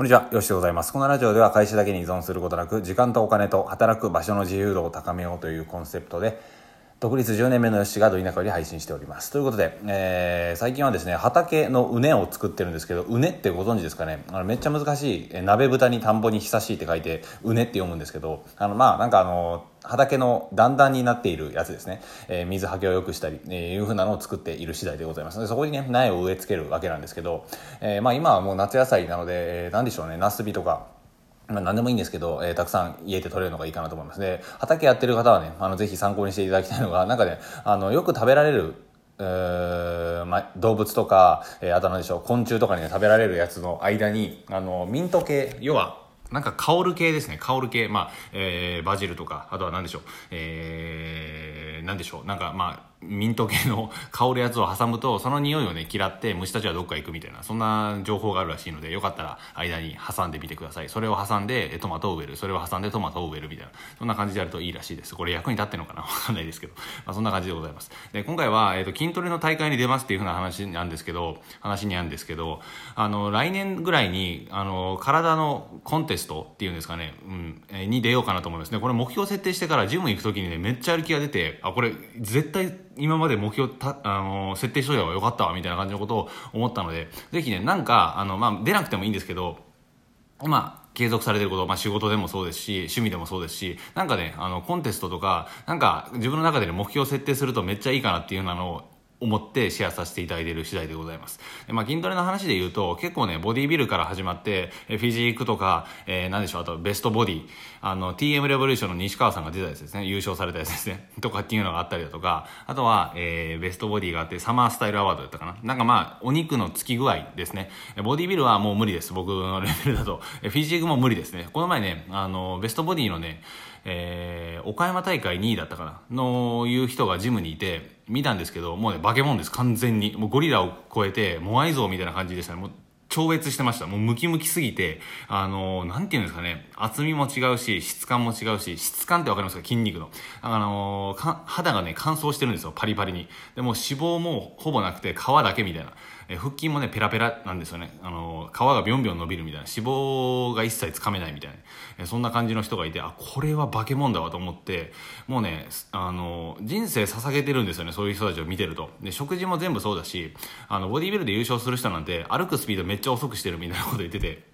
こんにちは、よしでございます。このラジオでは会社だけに依存することなく、時間とお金と働く場所の自由度を高めようというコンセプトで、独立10年目のよしがど田舎より配信しております。ということで、えー、最近はですね、畑の畝を作ってるんですけど、畝ってご存知ですかね？あのめっちゃ難しい、え鍋豚に田んぼに久しいって書いて、うねって読むんですけど、あの、まあ、なんかあの、畑の段々になっているやつですね。えー、水はけを良くしたり、えー、いうふうなのを作っている次第でございますで、そこにね、苗を植え付けるわけなんですけど、えー、まあ今はもう夏野菜なので、えー、なんでしょうね、ナスビとか、まあ、何でもいいんですけど、えー、たくさん家で取れるのがいいかなと思います。で、畑やってる方はね、あの、ぜひ参考にしていただきたいのが、なんかね、あの、よく食べられる、えー、まあ、動物とか、えー、あと何でしょう、昆虫とかにね、食べられるやつの間に、あの、ミント系、要は、なんか香る系ですね。香る系。まあ、えー、バジルとか、あとは何でしょう。えー、何でしょう。なんか、まあ、ミント系の香るやつを挟むとその匂いをね嫌って虫たちはどっか行くみたいなそんな情報があるらしいのでよかったら間に挟んでみてください。それを挟んでトマトを植えるそれを挟んでトマトを植えるみたいな。そんな感じでやるといいらしいです。これ役に立ってるのかな？わかんないですけど、まあ、そんな感じでございます。で今回は、えーと、筋トレの大会に出ますっていうふうな話なんですけど話にあるんですけどあの来年ぐらいにあの体のコンテストっていうんですかね、うんえ、に出ようかなと思います。ねこれ目標設定してからジム行く時にねめっちゃやる気が出てあこれ絶対今まで目標た、あの設定しといた方がよかったわみたいな感じのことを思ったのでぜひねなんかあの、まあ、出なくてもいいんですけどまあ継続されてること、まあ、仕事でもそうですし趣味でもそうですしなんかねあのコンテストとかなんか自分の中で、ね、目標を設定するとめっちゃいいかなっていうのを思ってシェアさせていただいている次第でございます。でまあ、筋トレの話で言うと、結構ね、ボディビルから始まって、フィジークとか、えー、何でしょう、あとベストボディ、あの、TM レボリューションの西川さんが出たやつですね、優勝されたやつですね、とかっていうのがあったりだとか、あとは、えー、ベストボディがあって、サマースタイルアワードだったかな。なんかまあ、お肉のつき具合ですね。ボディビルはもう無理です、僕のレベルだと。フィジークも無理ですね。この前ね、あの、ベストボディのね、えー、岡山大会2位だったかなのいう人がジムにいて見たんですけどもうね化け物です完全にもうゴリラを超えてモアイ像みたいな感じでしたねもう超越してました。もうムキムキすぎて、あのー、ていうんですかね、厚みも違うし、質感も違うし、質感ってわかりますか？筋肉の。あのー、肌がね、乾燥してるんですよ、パリパリに。でも脂肪もほぼなくて、皮だけみたいな。え腹筋もねペラペラなんですよね。あの皮がビョンビョン伸びるみたいな。脂肪が一切つかめないみたいな、えそんな感じの人がいてあこれは化け物だわと思ってもうねあの人生捧げてるんですよねそういう人たちを見てると。で食事も全部そうだしあのボディビルで優勝する人なんて歩くスピードめっちゃ遅くしてるみたいなこと言ってて。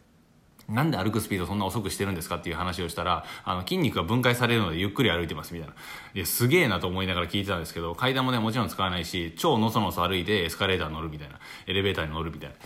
なんで歩くスピードそんな遅くしてるんですかっていう話をしたら、あの、筋肉が分解されるのでゆっくり歩いてますみたいな。いや、すげえなと思いながら聞いてたんですけど、階段もね、もちろん使わないし、超のそのそ歩いてエスカレーター乗るみたいな。エレベーターに乗るみたいな。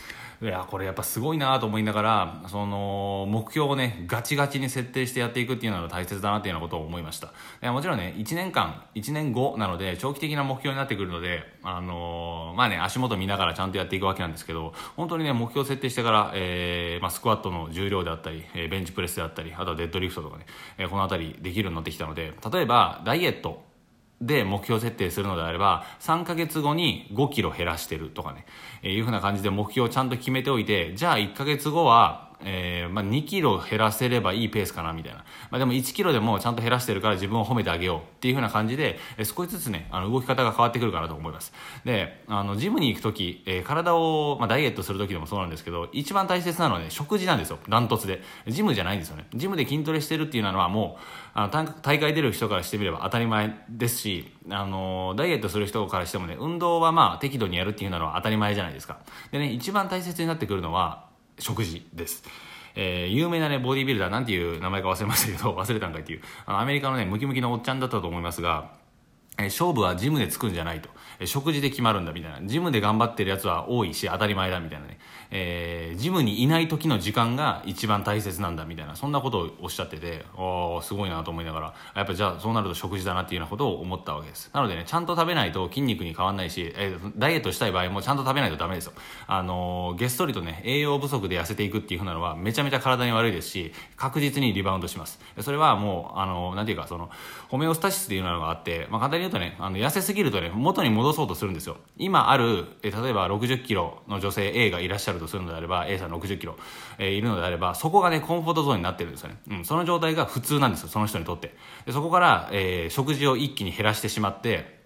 いやこれやっぱすごいなと思いながらその目標をねガチガチに設定してやっていくっていうのが大切だなっていうようなことを思いました。いやもちろんね1年間1年後なので長期的な目標になってくるのであのー、まあね足元見ながらちゃんとやっていくわけなんですけど本当にね目標設定してから、えーまあ、スクワットの重量であったり、えー、ベンチプレスであったりあとはデッドリフトとかね、えー、この辺りできるようになってきたので例えばダイエットで目標設定するのであれば、3ヶ月後に5キロ減らしてるとかね、えー、いうふうな感じで目標をちゃんと決めておいて、じゃあ1ヶ月後は、えー、まあ、2キロ減らせればいいペースかなみたいな。まあ、でも1キロでもちゃんと減らしてるから自分を褒めてあげようっていう風な感じで、えー、少しずつね、あの動き方が変わってくるかなと思います。で、あの、ジムに行くとき、えー、体を、まあ、ダイエットするときでもそうなんですけど、一番大切なのはね、食事なんですよ。ダントツで。ジムじゃないんですよね。ジムで筋トレしてるっていうのはもう、あの大会出る人からしてみれば当たり前ですし、あの、ダイエットする人からしてもね、運動はまあ適度にやるっていうのは当たり前じゃないですか。でね、一番大切になってくるのは、食事です。えー、有名なね、ボディービルダー、なんていう名前か忘れましたけど、忘れたんかっていう、あの、アメリカのね、ムキムキのおっちゃんだったと思いますが、え勝負はジムでつくんじゃないと、え食事で決まるんだみたいな。ジムで頑張ってるやつは多いし当たり前だみたいなね、えー、ジムにいない時の時間が一番大切なんだみたいな。そんなことをおっしゃってておすごいなと思いながら。やっぱじゃあそうなると食事だなっていうようなことを思ったわけです。なのでねちゃんと食べないと筋肉に変わんないし、えー、ダイエットしたい場合もちゃんと食べないとダメですよ。あのー、げっそりとね栄養不足で痩せていくっていうふうなのはめちゃめちゃ体に悪いですし確実にリバウンドします。それはもうあのー、ていうかそのホメオスタシスっていうのがあって、まあ、簡単に言うとねあの痩せすぎるとね元に戻そうとするんですよ。今ある、え例えば60キロの女性 A がいらっしゃるとするのであれば A さん60キロ、えー、いるのであればそこがねコンフォートゾーンになってるんですよね、うん、その状態が普通なんですよその人にとって。でそこから、えー、食事を一気に減らしてしまって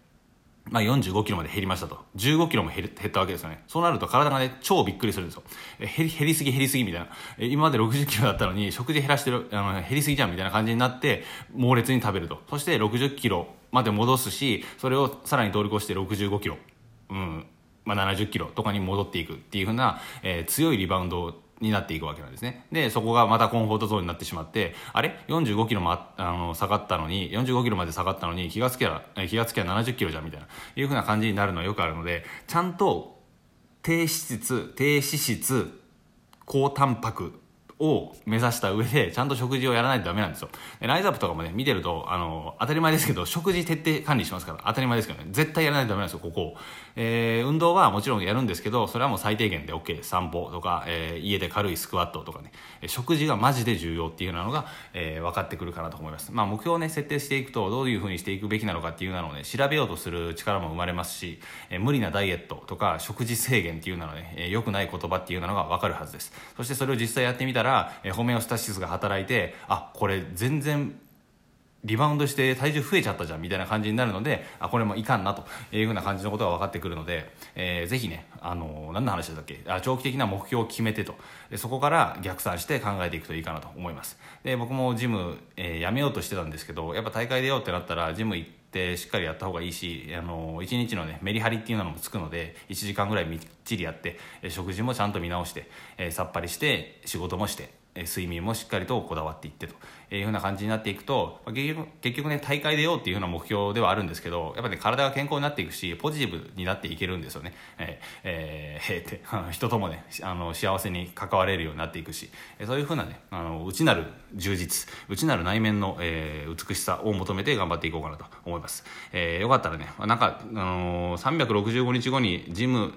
まあ、45キロまで減りましたと。15キロも減ったわけですよね。そうなると体がね、超びっくりするんですよ。え減り、減りすぎ減りすぎみたいな。え今まで60キロだったのに、食事減らしてる、あの、減りすぎじゃんみたいな感じになって、猛烈に食べると。そして60キロまで戻すし、それをさらに通り越して65キロ。うん。まあ、70キロとかに戻っていくっていうふうな、えー、強いリバウンドになっていくわけなんですね。で、そこがまたコンフォートゾーンになってしまって、あれ ?45 キロもあの下がったのに、45キロまで下がったのに、気がつけば、気がつけば70キロじゃんみたいな、いうふうな感じになるのはよくあるので、ちゃんと低脂質、低脂質、高タンパクを目指した上でちゃんと食事をやらないとダメなんですよ。ライズアップとかもね見てるとあの当たり前ですけど食事徹底管理しますから当たり前ですけどね。絶対やらないとダメなんですよここ。えー、運動はもちろんやるんですけどそれはもう最低限で OK です散歩とか、えー、家で軽いスクワットとかね。食事がマジで重要っていうなのが、えー、分かってくるかなと思います。まあ目標をね設定していくとどういうふうにしていくべきなのかっていうのをね調べようとする力も生まれますし、えー、無理なダイエットとか食事制限っていうのはね、えー、くない言葉っていうのが分かるはずです。そしてそれを実際やってみたら、えー、ホメオスタシスが働いてあこれ全然リバウンドして体重増えちゃったじゃんみたいな感じになるのであこれもいかんなというふうな感じのことが分かってくるので、えー、ぜひねあの何の話だっけ？あ長期的な目標を決めてと。でそこから逆算して考えていくといいかなと思います。で僕もジム、えー、やめようとしてたんですけどやっぱ大会出ようってなったらジム行ってしっかりやった方がいいしあの1日のねメリハリっていうのもつくので1時間ぐらいみっちりやって食事もちゃんと見直して、えー、さっぱりして仕事もして。睡眠もしっかりとこだわっていってと。いうふうな感じになっていくと結局結局ね大会出ようっていうふうな目標ではあるんですけどやっぱね体が健康になっていくしポジティブになっていけるんですよね、えーえー、って人ともねあの幸せに関われるようになっていくし。そういうふうなねあの内なる充実内なる内面の、えー、美しさを求めて頑張っていこうかなと思います、えー、よかったらねなんか、あのー、365日後にジム、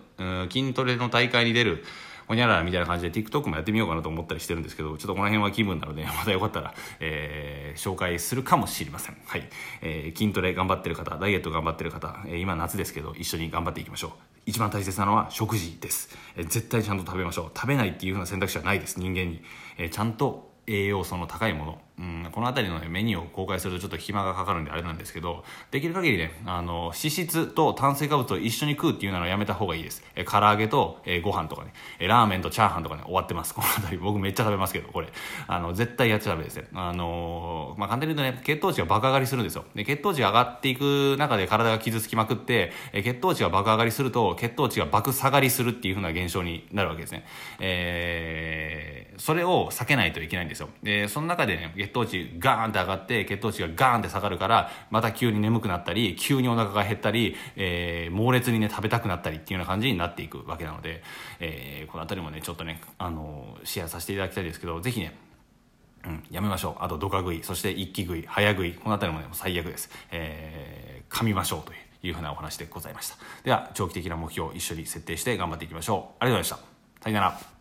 筋トレの大会に出るほにゃららみたいな感じで TikTok もやってみようかなと思ったりしてるんですけど、ちょっとこの辺は気分なので、またよかったら、えー、紹介するかもしれません。はい。えー、筋トレ頑張ってる方、ダイエット頑張ってる方、えー、今夏ですけど、一緒に頑張っていきましょう。一番大切なのは食事です。えー、絶対ちゃんと食べましょう。食べないっていう風な選択肢はないです、人間に。えー、ちゃんと栄養素の高いもの、うん、この辺りの、ね、メニューを公開するとちょっと暇がかかるんであれなんですけどできる限りねあの脂質と炭水化物を一緒に食うっていうのはやめた方がいいです。え唐揚げと、え、ご飯とかね。えラーメンとチャーハンとかね終わってます。この辺り僕めっちゃ食べますけどこれ。あの絶対やっちゃダメですね。あのまあ簡単に言うとね血糖値が爆上がりするんですよ。で血糖値が上がっていく中で体が傷つきまくってえ血糖値が爆上がりすると血糖値が爆下がりするっていう風な現象になるわけですね。えー、それを避けないといけないんですよ。でその中でね血糖値ガーンって上がって血糖値がガーンって下がるからまた急に眠くなったり急にお腹が減ったり、えー、猛烈にね食べたくなったりっていうような感じになっていくわけなので、えー、この辺りもねちょっとねあのシェアさせていただきたいですけどぜひねうん、やめましょう。あと、ドカ食い、そして一気食い、早食い、この辺りもね、最悪です。えー、噛みましょうというふうなお話でございました。では、長期的な目標を一緒に設定して頑張っていきましょう。ありがとうございました。さよなら。